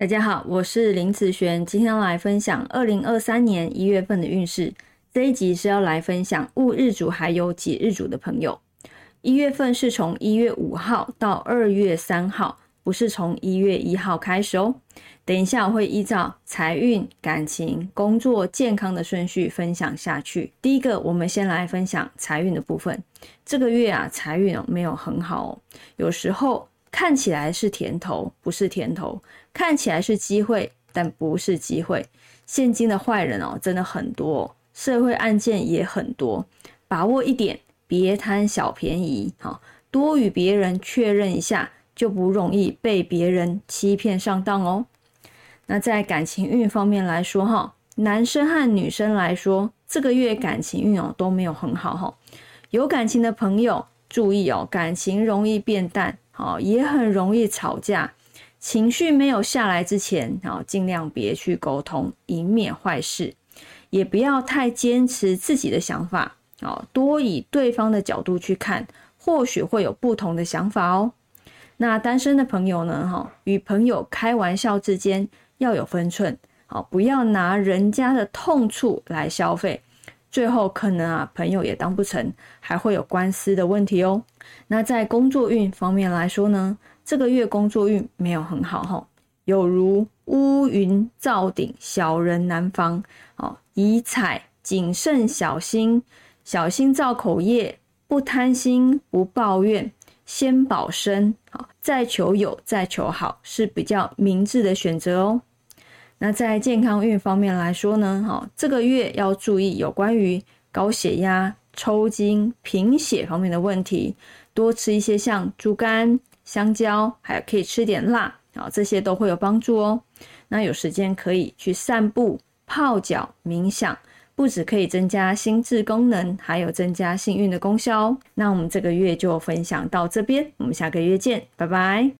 大家好，我是林子璇，今天来分享二零二三年一月份的运势。这一集是要来分享戊日主还有己日主的朋友。一月份是从一月五号到二月三号，不是从一月一号开始哦。等一下我会依照财运、感情、工作、健康的顺序分享下去。第一个，我们先来分享财运的部分。这个月啊，财运哦没有很好哦，有时候。看起来是甜头，不是甜头；看起来是机会，但不是机会。现今的坏人哦，真的很多，社会案件也很多。把握一点，别贪小便宜，好多与别人确认一下，就不容易被别人欺骗上当哦。那在感情运方面来说，哈，男生和女生来说，这个月感情运哦都没有很好哈。有感情的朋友注意哦，感情容易变淡。哦，也很容易吵架，情绪没有下来之前，哦，尽量别去沟通，以免坏事。也不要太坚持自己的想法，哦，多以对方的角度去看，或许会有不同的想法哦。那单身的朋友呢？哈，与朋友开玩笑之间要有分寸，好，不要拿人家的痛处来消费。最后可能啊，朋友也当不成，还会有官司的问题哦。那在工作运方面来说呢，这个月工作运没有很好哈，有如乌云罩顶，小人难防。哦，宜采谨慎小心，小心造口业，不贪心，不抱怨，先保身，好，再求有，再求好，是比较明智的选择哦。那在健康运方面来说呢，哈，这个月要注意有关于高血压、抽筋、贫血方面的问题，多吃一些像猪肝、香蕉，还可以吃点辣，啊，这些都会有帮助哦。那有时间可以去散步、泡脚、冥想，不止可以增加心智功能，还有增加幸运的功效哦。那我们这个月就分享到这边，我们下个月见，拜拜。